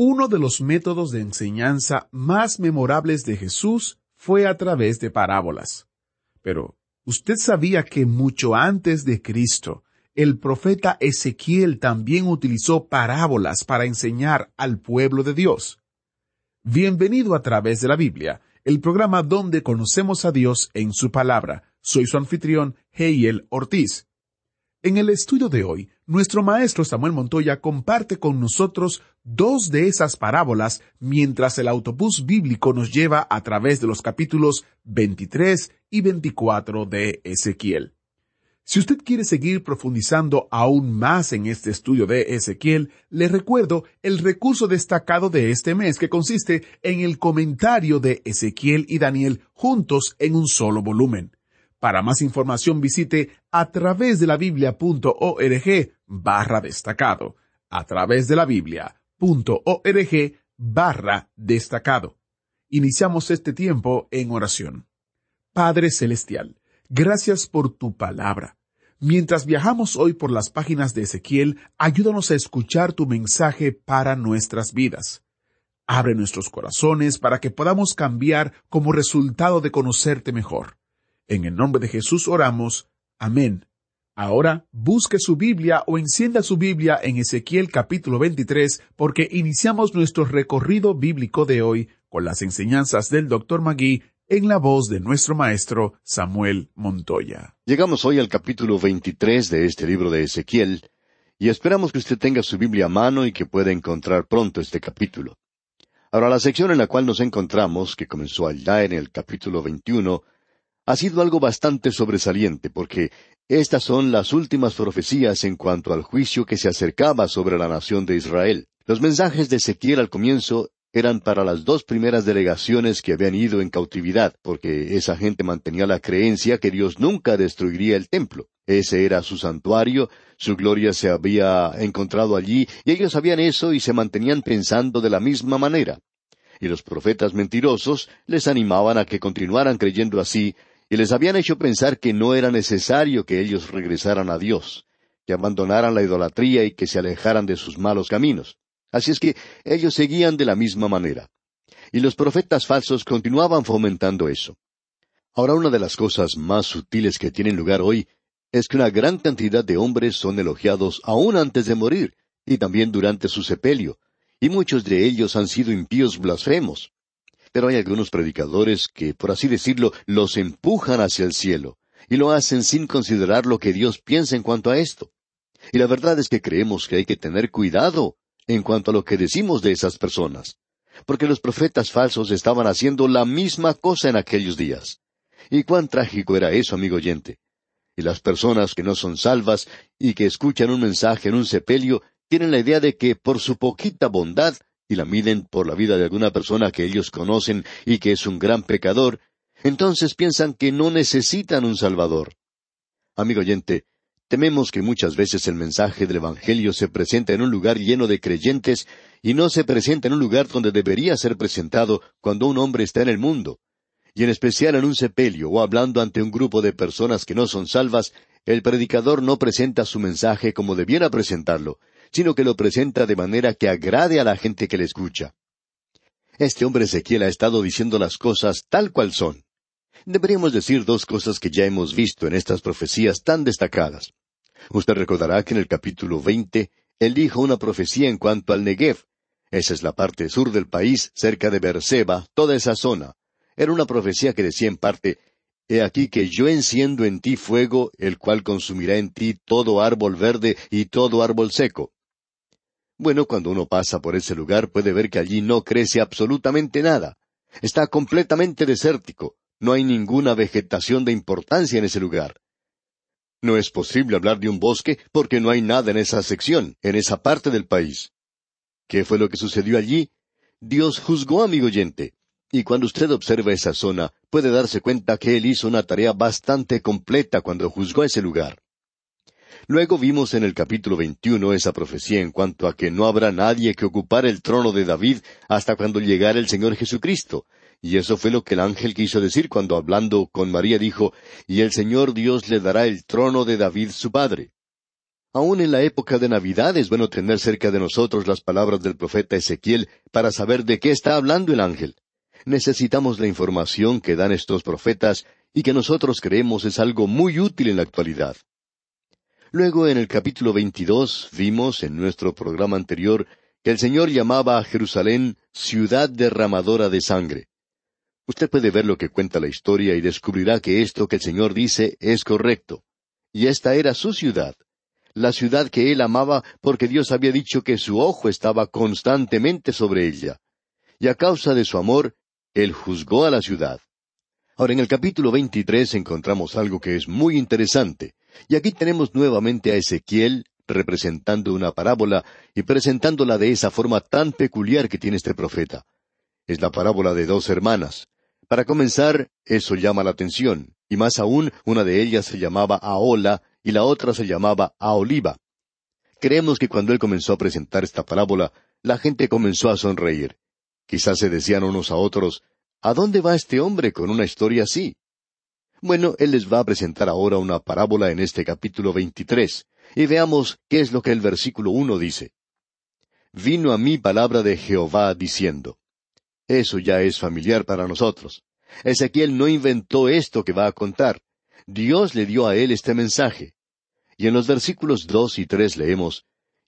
Uno de los métodos de enseñanza más memorables de Jesús fue a través de parábolas. Pero, ¿usted sabía que mucho antes de Cristo, el profeta Ezequiel también utilizó parábolas para enseñar al pueblo de Dios? Bienvenido a través de la Biblia, el programa donde conocemos a Dios en su palabra. Soy su anfitrión, Heiel Ortiz. En el estudio de hoy, nuestro maestro Samuel Montoya comparte con nosotros dos de esas parábolas mientras el autobús bíblico nos lleva a través de los capítulos 23 y 24 de Ezequiel. Si usted quiere seguir profundizando aún más en este estudio de Ezequiel, le recuerdo el recurso destacado de este mes que consiste en el comentario de Ezequiel y Daniel juntos en un solo volumen. Para más información visite a través de la biblia.org barra destacado. A través de la biblia.org barra destacado. Iniciamos este tiempo en oración. Padre Celestial, gracias por tu palabra. Mientras viajamos hoy por las páginas de Ezequiel, ayúdanos a escuchar tu mensaje para nuestras vidas. Abre nuestros corazones para que podamos cambiar como resultado de conocerte mejor. En el nombre de Jesús oramos. Amén. Ahora busque su Biblia o encienda su Biblia en Ezequiel capítulo 23 porque iniciamos nuestro recorrido bíblico de hoy con las enseñanzas del Dr. Magui en la voz de nuestro maestro Samuel Montoya. Llegamos hoy al capítulo 23 de este libro de Ezequiel y esperamos que usted tenga su Biblia a mano y que pueda encontrar pronto este capítulo. Ahora, la sección en la cual nos encontramos, que comenzó allá en el capítulo 21, ha sido algo bastante sobresaliente porque estas son las últimas profecías en cuanto al juicio que se acercaba sobre la nación de Israel. Los mensajes de Ezequiel al comienzo eran para las dos primeras delegaciones que habían ido en cautividad, porque esa gente mantenía la creencia que Dios nunca destruiría el templo. Ese era su santuario, su gloria se había encontrado allí, y ellos sabían eso y se mantenían pensando de la misma manera. Y los profetas mentirosos les animaban a que continuaran creyendo así, y les habían hecho pensar que no era necesario que ellos regresaran a Dios, que abandonaran la idolatría y que se alejaran de sus malos caminos. Así es que ellos seguían de la misma manera. Y los profetas falsos continuaban fomentando eso. Ahora una de las cosas más sutiles que tienen lugar hoy es que una gran cantidad de hombres son elogiados aún antes de morir, y también durante su sepelio, y muchos de ellos han sido impíos blasfemos. Pero hay algunos predicadores que, por así decirlo, los empujan hacia el cielo, y lo hacen sin considerar lo que Dios piensa en cuanto a esto. Y la verdad es que creemos que hay que tener cuidado en cuanto a lo que decimos de esas personas, porque los profetas falsos estaban haciendo la misma cosa en aquellos días. Y cuán trágico era eso, amigo oyente. Y las personas que no son salvas y que escuchan un mensaje en un sepelio tienen la idea de que por su poquita bondad y la miden por la vida de alguna persona que ellos conocen y que es un gran pecador, entonces piensan que no necesitan un Salvador. Amigo oyente, tememos que muchas veces el mensaje del Evangelio se presenta en un lugar lleno de creyentes y no se presenta en un lugar donde debería ser presentado cuando un hombre está en el mundo. Y en especial en un sepelio o hablando ante un grupo de personas que no son salvas, el predicador no presenta su mensaje como debiera presentarlo, sino que lo presenta de manera que agrade a la gente que le escucha. Este hombre Ezequiel ha estado diciendo las cosas tal cual son. Deberíamos decir dos cosas que ya hemos visto en estas profecías tan destacadas. Usted recordará que en el capítulo veinte él dijo una profecía en cuanto al Negev. Esa es la parte sur del país, cerca de Berseba, toda esa zona. Era una profecía que decía en parte, He aquí que yo enciendo en ti fuego, el cual consumirá en ti todo árbol verde y todo árbol seco. Bueno, cuando uno pasa por ese lugar puede ver que allí no crece absolutamente nada. Está completamente desértico. No hay ninguna vegetación de importancia en ese lugar. No es posible hablar de un bosque porque no hay nada en esa sección, en esa parte del país. ¿Qué fue lo que sucedió allí? Dios juzgó, amigo oyente. Y cuando usted observa esa zona, puede darse cuenta que Él hizo una tarea bastante completa cuando juzgó ese lugar. Luego vimos en el capítulo 21 esa profecía en cuanto a que no habrá nadie que ocupara el trono de David hasta cuando llegara el Señor Jesucristo. Y eso fue lo que el ángel quiso decir cuando hablando con María dijo, y el Señor Dios le dará el trono de David su padre. Aún en la época de Navidad es bueno tener cerca de nosotros las palabras del profeta Ezequiel para saber de qué está hablando el ángel. Necesitamos la información que dan estos profetas y que nosotros creemos es algo muy útil en la actualidad. Luego en el capítulo 22 vimos en nuestro programa anterior que el Señor llamaba a Jerusalén ciudad derramadora de sangre. Usted puede ver lo que cuenta la historia y descubrirá que esto que el Señor dice es correcto. Y esta era su ciudad la ciudad que él amaba porque Dios había dicho que su ojo estaba constantemente sobre ella. Y a causa de su amor, él juzgó a la ciudad. Ahora en el capítulo 23 encontramos algo que es muy interesante, y aquí tenemos nuevamente a Ezequiel representando una parábola y presentándola de esa forma tan peculiar que tiene este profeta. Es la parábola de dos hermanas. Para comenzar, eso llama la atención, y más aún, una de ellas se llamaba Aola y la otra se llamaba Aoliva. Creemos que cuando él comenzó a presentar esta parábola, la gente comenzó a sonreír. Quizás se decían unos a otros, ¿A dónde va este hombre con una historia así? Bueno, él les va a presentar ahora una parábola en este capítulo veintitrés, y veamos qué es lo que el versículo uno dice. Vino a mí palabra de Jehová diciendo. Eso ya es familiar para nosotros. Ezequiel no inventó esto que va a contar. Dios le dio a él este mensaje. Y en los versículos dos y tres leemos,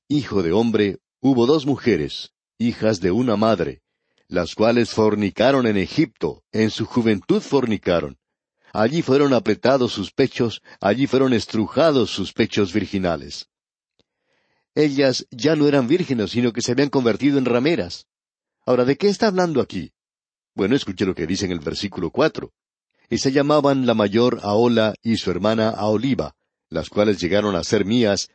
Hijo de hombre, hubo dos mujeres, hijas de una madre, las cuales fornicaron en Egipto, en su juventud fornicaron. Allí fueron apretados sus pechos, allí fueron estrujados sus pechos virginales. Ellas ya no eran vírgenes, sino que se habían convertido en rameras. Ahora, ¿de qué está hablando aquí? Bueno, escuche lo que dice en el versículo cuatro. Y se llamaban la mayor Aola y su hermana Aoliva, las cuales llegaron a ser mías,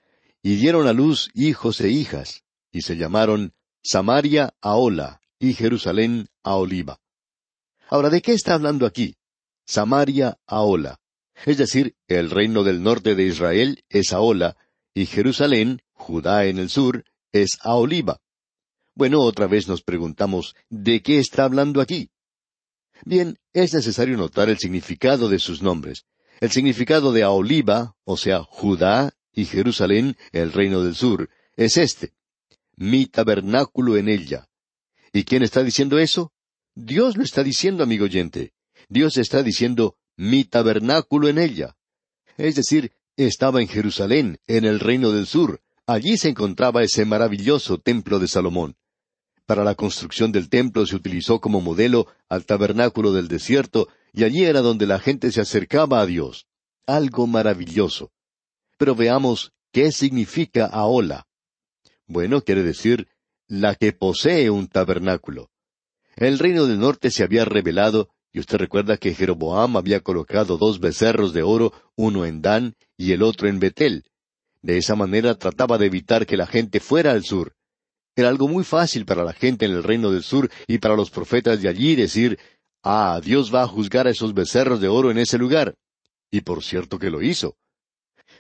y dieron a luz hijos e hijas, y se llamaron Samaria Aola y Jerusalén Aoliva. Ahora, ¿de qué está hablando aquí? Samaria Aola. Es decir, el reino del norte de Israel es Aola, y Jerusalén, Judá en el sur, es Aoliva. Bueno, otra vez nos preguntamos, ¿de qué está hablando aquí? Bien, es necesario notar el significado de sus nombres. El significado de Aoliva, o sea, Judá y Jerusalén, el reino del sur, es este. Mi tabernáculo en ella. ¿Y quién está diciendo eso? Dios lo está diciendo, amigo oyente. Dios está diciendo mi tabernáculo en ella. Es decir, estaba en Jerusalén, en el reino del sur. Allí se encontraba ese maravilloso templo de Salomón. Para la construcción del templo se utilizó como modelo al tabernáculo del desierto, y allí era donde la gente se acercaba a Dios. Algo maravilloso. Pero veamos qué significa Aola. Bueno, quiere decir la que posee un tabernáculo. El reino del norte se había revelado, y usted recuerda que Jeroboam había colocado dos becerros de oro, uno en Dan y el otro en Betel. De esa manera trataba de evitar que la gente fuera al sur. Era algo muy fácil para la gente en el reino del sur y para los profetas de allí decir, Ah, Dios va a juzgar a esos becerros de oro en ese lugar. Y por cierto que lo hizo.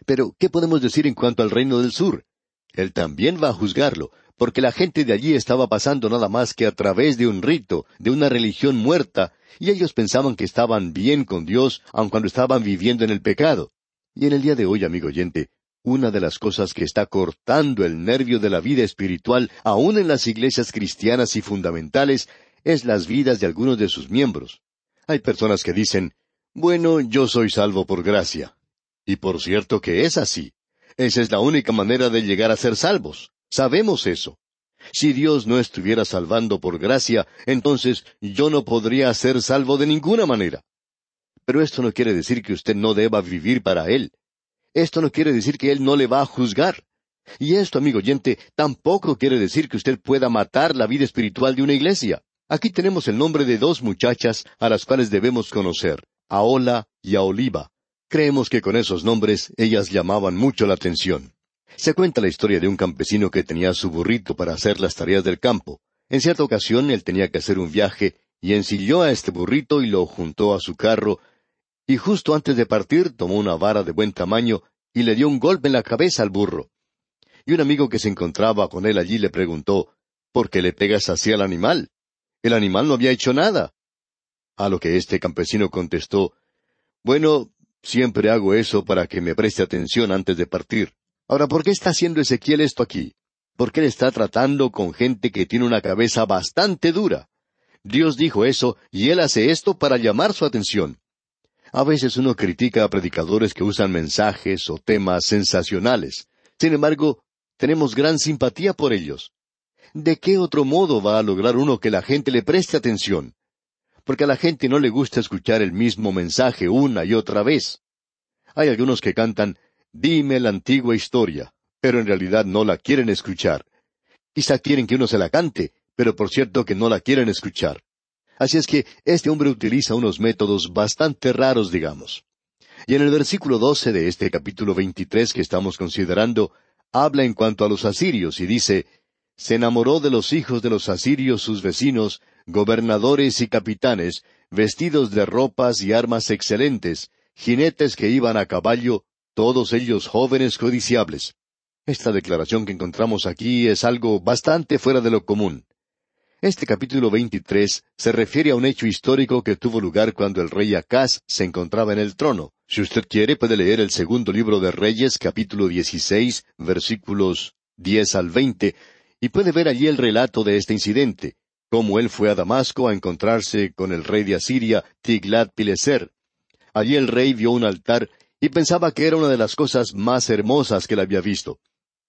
Pero, ¿qué podemos decir en cuanto al reino del sur? Él también va a juzgarlo, porque la gente de allí estaba pasando nada más que a través de un rito, de una religión muerta, y ellos pensaban que estaban bien con Dios, aun cuando estaban viviendo en el pecado. Y en el día de hoy, amigo oyente, una de las cosas que está cortando el nervio de la vida espiritual, aun en las iglesias cristianas y fundamentales, es las vidas de algunos de sus miembros. Hay personas que dicen, bueno, yo soy salvo por gracia. Y por cierto que es así. Esa es la única manera de llegar a ser salvos. Sabemos eso. Si Dios no estuviera salvando por gracia, entonces yo no podría ser salvo de ninguna manera. Pero esto no quiere decir que usted no deba vivir para Él. Esto no quiere decir que Él no le va a juzgar. Y esto, amigo oyente, tampoco quiere decir que usted pueda matar la vida espiritual de una iglesia. Aquí tenemos el nombre de dos muchachas a las cuales debemos conocer, Aola y Aoliva. Creemos que con esos nombres ellas llamaban mucho la atención. Se cuenta la historia de un campesino que tenía su burrito para hacer las tareas del campo. En cierta ocasión él tenía que hacer un viaje y ensilló a este burrito y lo juntó a su carro, y justo antes de partir tomó una vara de buen tamaño y le dio un golpe en la cabeza al burro. Y un amigo que se encontraba con él allí le preguntó, ¿por qué le pegas así al animal? El animal no había hecho nada. A lo que este campesino contestó, Bueno, siempre hago eso para que me preste atención antes de partir. Ahora, ¿por qué está haciendo Ezequiel esto aquí? Porque él está tratando con gente que tiene una cabeza bastante dura. Dios dijo eso y él hace esto para llamar su atención. A veces uno critica a predicadores que usan mensajes o temas sensacionales. Sin embargo, tenemos gran simpatía por ellos. ¿De qué otro modo va a lograr uno que la gente le preste atención? Porque a la gente no le gusta escuchar el mismo mensaje una y otra vez. Hay algunos que cantan Dime la antigua historia, pero en realidad no la quieren escuchar. Quizá quieren que uno se la cante, pero por cierto que no la quieren escuchar. Así es que este hombre utiliza unos métodos bastante raros, digamos. Y en el versículo doce de este capítulo veintitrés que estamos considerando, habla en cuanto a los asirios y dice, Se enamoró de los hijos de los asirios sus vecinos, gobernadores y capitanes, vestidos de ropas y armas excelentes, jinetes que iban a caballo, todos ellos jóvenes codiciables. Esta declaración que encontramos aquí es algo bastante fuera de lo común. Este capítulo 23 se refiere a un hecho histórico que tuvo lugar cuando el rey Acaz se encontraba en el trono. Si usted quiere, puede leer el segundo libro de Reyes, capítulo 16, versículos 10 al 20, y puede ver allí el relato de este incidente, cómo él fue a Damasco a encontrarse con el rey de Asiria, Tiglat-Pileser. Allí el rey vio un altar y pensaba que era una de las cosas más hermosas que él había visto.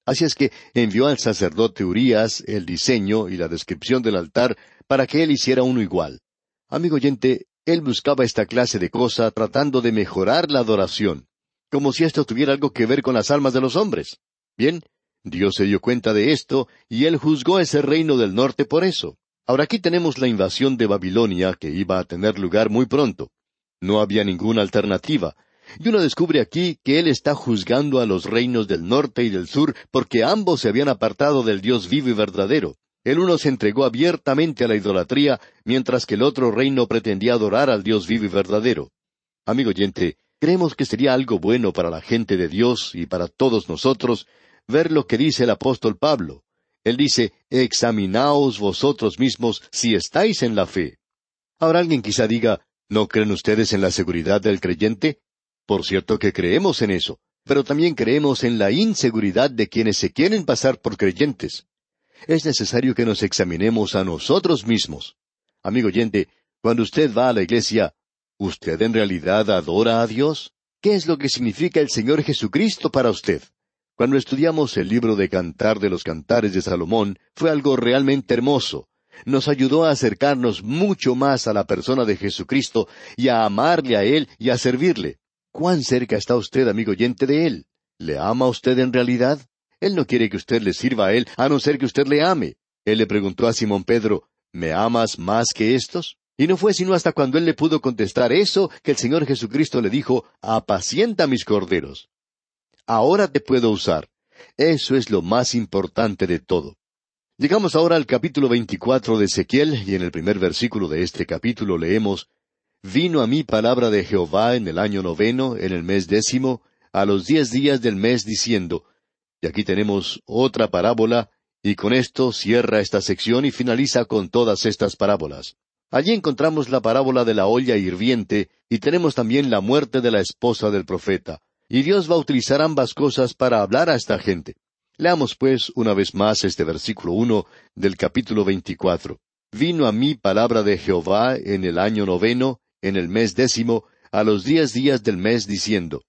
Así es que envió al sacerdote Urías el diseño y la descripción del altar para que él hiciera uno igual. Amigo oyente, él buscaba esta clase de cosa tratando de mejorar la adoración, como si esto tuviera algo que ver con las almas de los hombres. Bien, Dios se dio cuenta de esto y él juzgó ese reino del norte por eso. Ahora aquí tenemos la invasión de Babilonia que iba a tener lugar muy pronto. No había ninguna alternativa, y uno descubre aquí que él está juzgando a los reinos del norte y del sur porque ambos se habían apartado del Dios vivo y verdadero. El uno se entregó abiertamente a la idolatría, mientras que el otro reino pretendía adorar al Dios vivo y verdadero. Amigo oyente, creemos que sería algo bueno para la gente de Dios y para todos nosotros ver lo que dice el apóstol Pablo. Él dice, examinaos vosotros mismos si estáis en la fe. Ahora alguien quizá diga, ¿no creen ustedes en la seguridad del creyente? Por cierto que creemos en eso, pero también creemos en la inseguridad de quienes se quieren pasar por creyentes. Es necesario que nos examinemos a nosotros mismos. Amigo oyente, cuando usted va a la iglesia, ¿usted en realidad adora a Dios? ¿Qué es lo que significa el Señor Jesucristo para usted? Cuando estudiamos el libro de Cantar de los Cantares de Salomón, fue algo realmente hermoso. Nos ayudó a acercarnos mucho más a la persona de Jesucristo y a amarle a Él y a servirle. ¿Cuán cerca está usted, amigo oyente, de Él? ¿Le ama usted en realidad? Él no quiere que usted le sirva a Él, a no ser que usted le ame. Él le preguntó a Simón Pedro, ¿me amas más que estos? Y no fue sino hasta cuando él le pudo contestar eso que el Señor Jesucristo le dijo, apacienta mis corderos. Ahora te puedo usar. Eso es lo más importante de todo. Llegamos ahora al capítulo veinticuatro de Ezequiel, y en el primer versículo de este capítulo leemos, Vino a mí palabra de Jehová en el año noveno, en el mes décimo, a los diez días del mes, diciendo, y aquí tenemos otra parábola, y con esto cierra esta sección y finaliza con todas estas parábolas. Allí encontramos la parábola de la olla hirviente, y tenemos también la muerte de la esposa del profeta. Y Dios va a utilizar ambas cosas para hablar a esta gente. Leamos pues una vez más este versículo uno del capítulo veinticuatro. Vino a mí palabra de Jehová en el año noveno, en el mes décimo, a los diez días del mes, diciendo,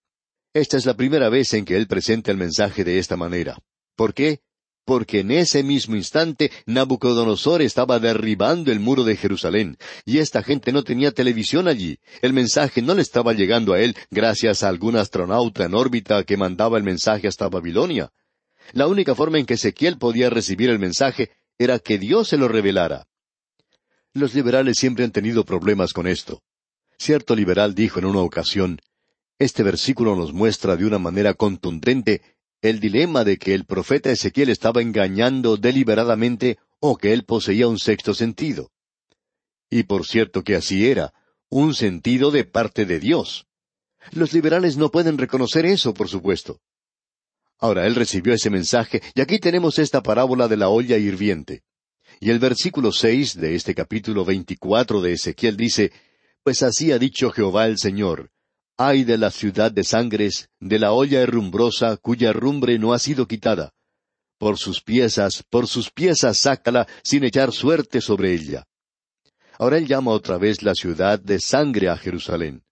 Esta es la primera vez en que él presenta el mensaje de esta manera. ¿Por qué? Porque en ese mismo instante Nabucodonosor estaba derribando el muro de Jerusalén, y esta gente no tenía televisión allí. El mensaje no le estaba llegando a él gracias a algún astronauta en órbita que mandaba el mensaje hasta Babilonia. La única forma en que Ezequiel podía recibir el mensaje era que Dios se lo revelara. Los liberales siempre han tenido problemas con esto. Cierto liberal dijo en una ocasión, Este versículo nos muestra de una manera contundente el dilema de que el profeta Ezequiel estaba engañando deliberadamente o que él poseía un sexto sentido. Y por cierto que así era, un sentido de parte de Dios. Los liberales no pueden reconocer eso, por supuesto. Ahora él recibió ese mensaje y aquí tenemos esta parábola de la olla hirviente. Y el versículo seis de este capítulo veinticuatro de Ezequiel dice, Pues así ha dicho Jehová el Señor, Ay de la ciudad de sangres, de la olla herrumbrosa, cuya rumbre no ha sido quitada. Por sus piezas, por sus piezas sácala, sin echar suerte sobre ella. Ahora él llama otra vez la ciudad de sangre a Jerusalén.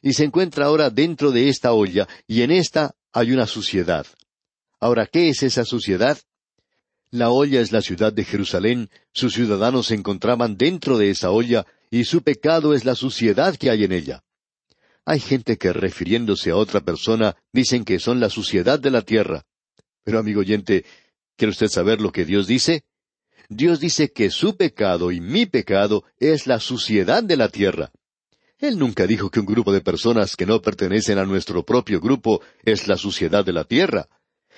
Y se encuentra ahora dentro de esta olla, y en esta hay una suciedad. Ahora, ¿qué es esa suciedad? La olla es la ciudad de Jerusalén, sus ciudadanos se encontraban dentro de esa olla, y su pecado es la suciedad que hay en ella. Hay gente que refiriéndose a otra persona dicen que son la suciedad de la tierra. Pero amigo oyente, ¿quiere usted saber lo que Dios dice? Dios dice que su pecado y mi pecado es la suciedad de la tierra. Él nunca dijo que un grupo de personas que no pertenecen a nuestro propio grupo es la suciedad de la tierra.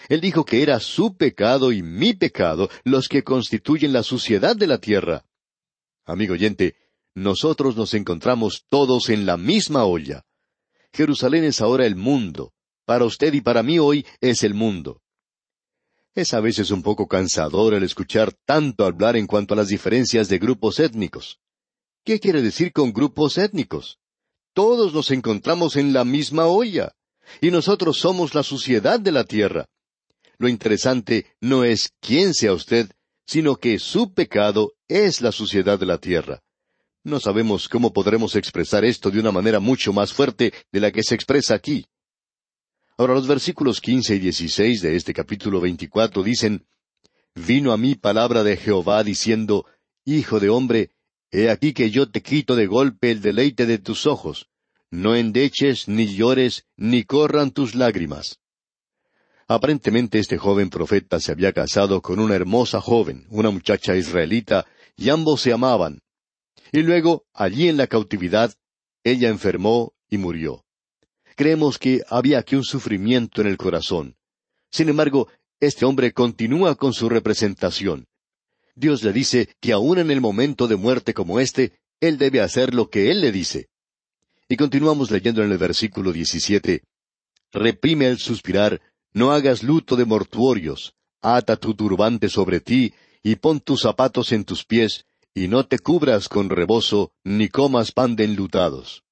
Él dijo que era su pecado y mi pecado los que constituyen la suciedad de la tierra. Amigo oyente, nosotros nos encontramos todos en la misma olla. Jerusalén es ahora el mundo. Para usted y para mí hoy es el mundo. Es a veces un poco cansador el escuchar tanto hablar en cuanto a las diferencias de grupos étnicos. ¿Qué quiere decir con grupos étnicos? Todos nos encontramos en la misma olla, y nosotros somos la suciedad de la tierra. Lo interesante no es quién sea usted, sino que su pecado es la suciedad de la tierra. No sabemos cómo podremos expresar esto de una manera mucho más fuerte de la que se expresa aquí. Ahora los versículos quince y dieciséis de este capítulo veinticuatro dicen Vino a mí palabra de Jehová diciendo Hijo de hombre, he aquí que yo te quito de golpe el deleite de tus ojos. No endeches, ni llores, ni corran tus lágrimas. Aparentemente este joven profeta se había casado con una hermosa joven, una muchacha israelita, y ambos se amaban. Y luego, allí en la cautividad, ella enfermó y murió. Creemos que había aquí un sufrimiento en el corazón. Sin embargo, este hombre continúa con su representación. Dios le dice que aun en el momento de muerte como este, él debe hacer lo que él le dice. Y continuamos leyendo en el versículo 17. Reprime el suspirar, no hagas luto de mortuorios, ata tu turbante sobre ti, y pon tus zapatos en tus pies, y no te cubras con rebozo, ni comas pan de enlutados.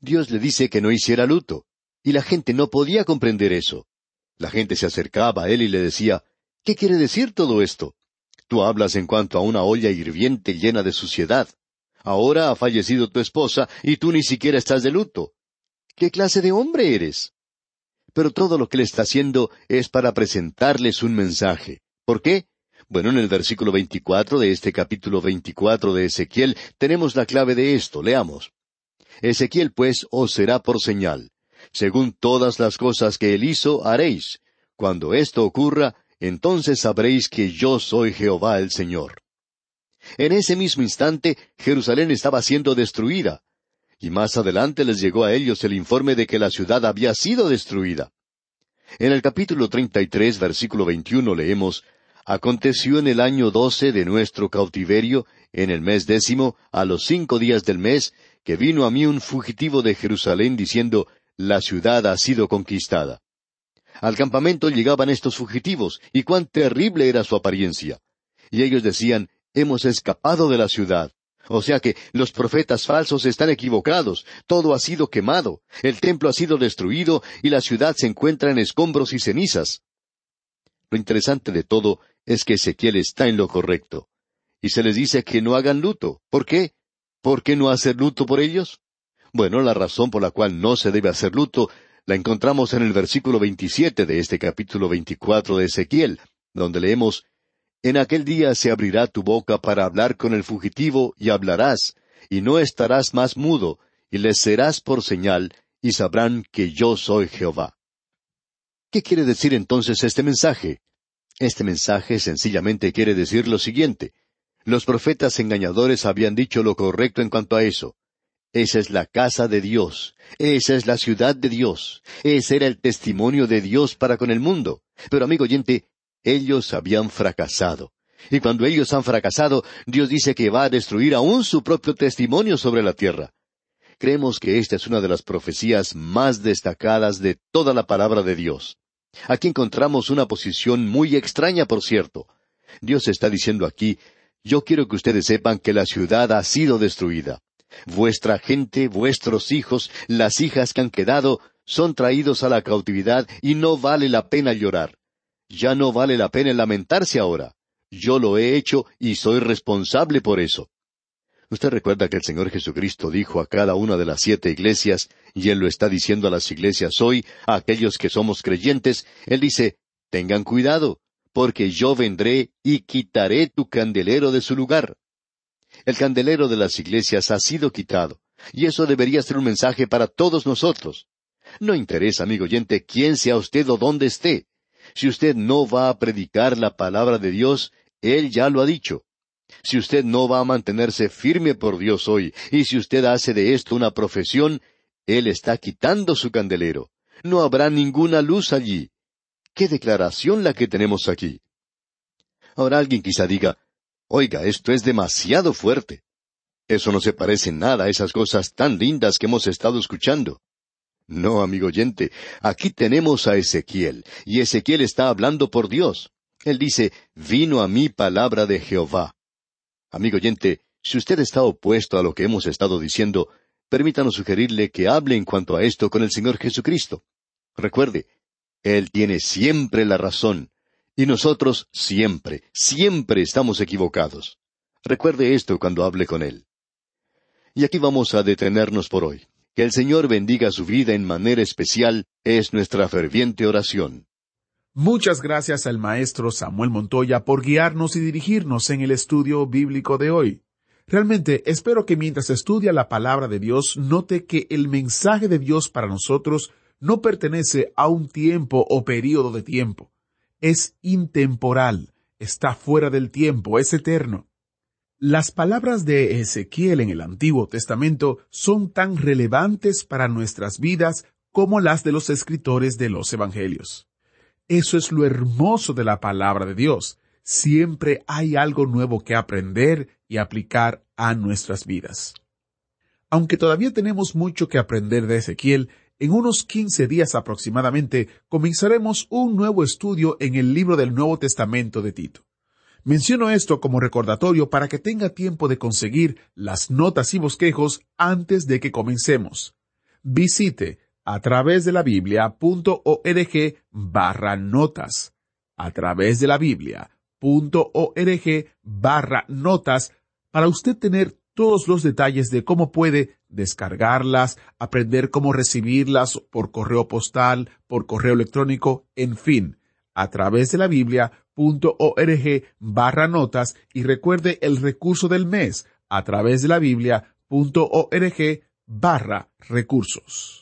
Dios le dice que no hiciera luto, y la gente no podía comprender eso. La gente se acercaba a él y le decía, ¿qué quiere decir todo esto? Tú hablas en cuanto a una olla hirviente llena de suciedad. Ahora ha fallecido tu esposa y tú ni siquiera estás de luto. ¿Qué clase de hombre eres? Pero todo lo que le está haciendo es para presentarles un mensaje. ¿Por qué? Bueno, en el versículo veinticuatro de este capítulo veinticuatro de Ezequiel tenemos la clave de esto. Leamos. Ezequiel, pues, os será por señal. Según todas las cosas que él hizo, haréis. Cuando esto ocurra, entonces sabréis que yo soy Jehová el Señor. En ese mismo instante, Jerusalén estaba siendo destruida. Y más adelante les llegó a ellos el informe de que la ciudad había sido destruida. En el capítulo treinta y tres, versículo veintiuno, leemos Aconteció en el año doce de nuestro cautiverio, en el mes décimo, a los cinco días del mes, que vino a mí un fugitivo de Jerusalén diciendo, La ciudad ha sido conquistada. Al campamento llegaban estos fugitivos, y cuán terrible era su apariencia. Y ellos decían, Hemos escapado de la ciudad. O sea que los profetas falsos están equivocados, todo ha sido quemado, el templo ha sido destruido y la ciudad se encuentra en escombros y cenizas. Lo interesante de todo es que Ezequiel está en lo correcto. Y se les dice que no hagan luto. ¿Por qué? ¿Por qué no hacer luto por ellos? Bueno, la razón por la cual no se debe hacer luto la encontramos en el versículo 27 de este capítulo 24 de Ezequiel, donde leemos, En aquel día se abrirá tu boca para hablar con el fugitivo y hablarás, y no estarás más mudo, y les serás por señal, y sabrán que yo soy Jehová. ¿Qué quiere decir entonces este mensaje? Este mensaje sencillamente quiere decir lo siguiente. Los profetas engañadores habían dicho lo correcto en cuanto a eso. Esa es la casa de Dios, esa es la ciudad de Dios, ese era el testimonio de Dios para con el mundo. Pero amigo oyente, ellos habían fracasado. Y cuando ellos han fracasado, Dios dice que va a destruir aún su propio testimonio sobre la tierra. Creemos que esta es una de las profecías más destacadas de toda la palabra de Dios. Aquí encontramos una posición muy extraña, por cierto. Dios está diciendo aquí, yo quiero que ustedes sepan que la ciudad ha sido destruida. Vuestra gente, vuestros hijos, las hijas que han quedado, son traídos a la cautividad y no vale la pena llorar. Ya no vale la pena lamentarse ahora. Yo lo he hecho y soy responsable por eso. Usted recuerda que el Señor Jesucristo dijo a cada una de las siete iglesias, y Él lo está diciendo a las iglesias hoy, a aquellos que somos creyentes, Él dice, tengan cuidado, porque yo vendré y quitaré tu candelero de su lugar. El candelero de las iglesias ha sido quitado, y eso debería ser un mensaje para todos nosotros. No interesa, amigo oyente, quién sea usted o dónde esté. Si usted no va a predicar la palabra de Dios, Él ya lo ha dicho. Si usted no va a mantenerse firme por Dios hoy, y si usted hace de esto una profesión, Él está quitando su candelero. No habrá ninguna luz allí. ¿Qué declaración la que tenemos aquí? Ahora alguien quizá diga, oiga, esto es demasiado fuerte. Eso no se parece nada a esas cosas tan lindas que hemos estado escuchando. No, amigo oyente, aquí tenemos a Ezequiel, y Ezequiel está hablando por Dios. Él dice, vino a mí palabra de Jehová. Amigo oyente, si usted está opuesto a lo que hemos estado diciendo, permítanos sugerirle que hable en cuanto a esto con el Señor Jesucristo. Recuerde, Él tiene siempre la razón, y nosotros siempre, siempre estamos equivocados. Recuerde esto cuando hable con Él. Y aquí vamos a detenernos por hoy. Que el Señor bendiga su vida en manera especial es nuestra ferviente oración. Muchas gracias al maestro Samuel Montoya por guiarnos y dirigirnos en el estudio bíblico de hoy. Realmente espero que mientras estudia la palabra de Dios note que el mensaje de Dios para nosotros no pertenece a un tiempo o período de tiempo. Es intemporal, está fuera del tiempo, es eterno. Las palabras de Ezequiel en el Antiguo Testamento son tan relevantes para nuestras vidas como las de los escritores de los Evangelios. Eso es lo hermoso de la palabra de Dios. Siempre hay algo nuevo que aprender y aplicar a nuestras vidas. Aunque todavía tenemos mucho que aprender de Ezequiel, en unos quince días aproximadamente comenzaremos un nuevo estudio en el libro del Nuevo Testamento de Tito. Menciono esto como recordatorio para que tenga tiempo de conseguir las notas y bosquejos antes de que comencemos. Visite a través de la Biblia.org barra notas. A través de la Biblia.org barra notas para usted tener todos los detalles de cómo puede descargarlas, aprender cómo recibirlas por correo postal, por correo electrónico, en fin, a través de la Biblia.org barra notas y recuerde el recurso del mes a través de la Biblia.org barra recursos.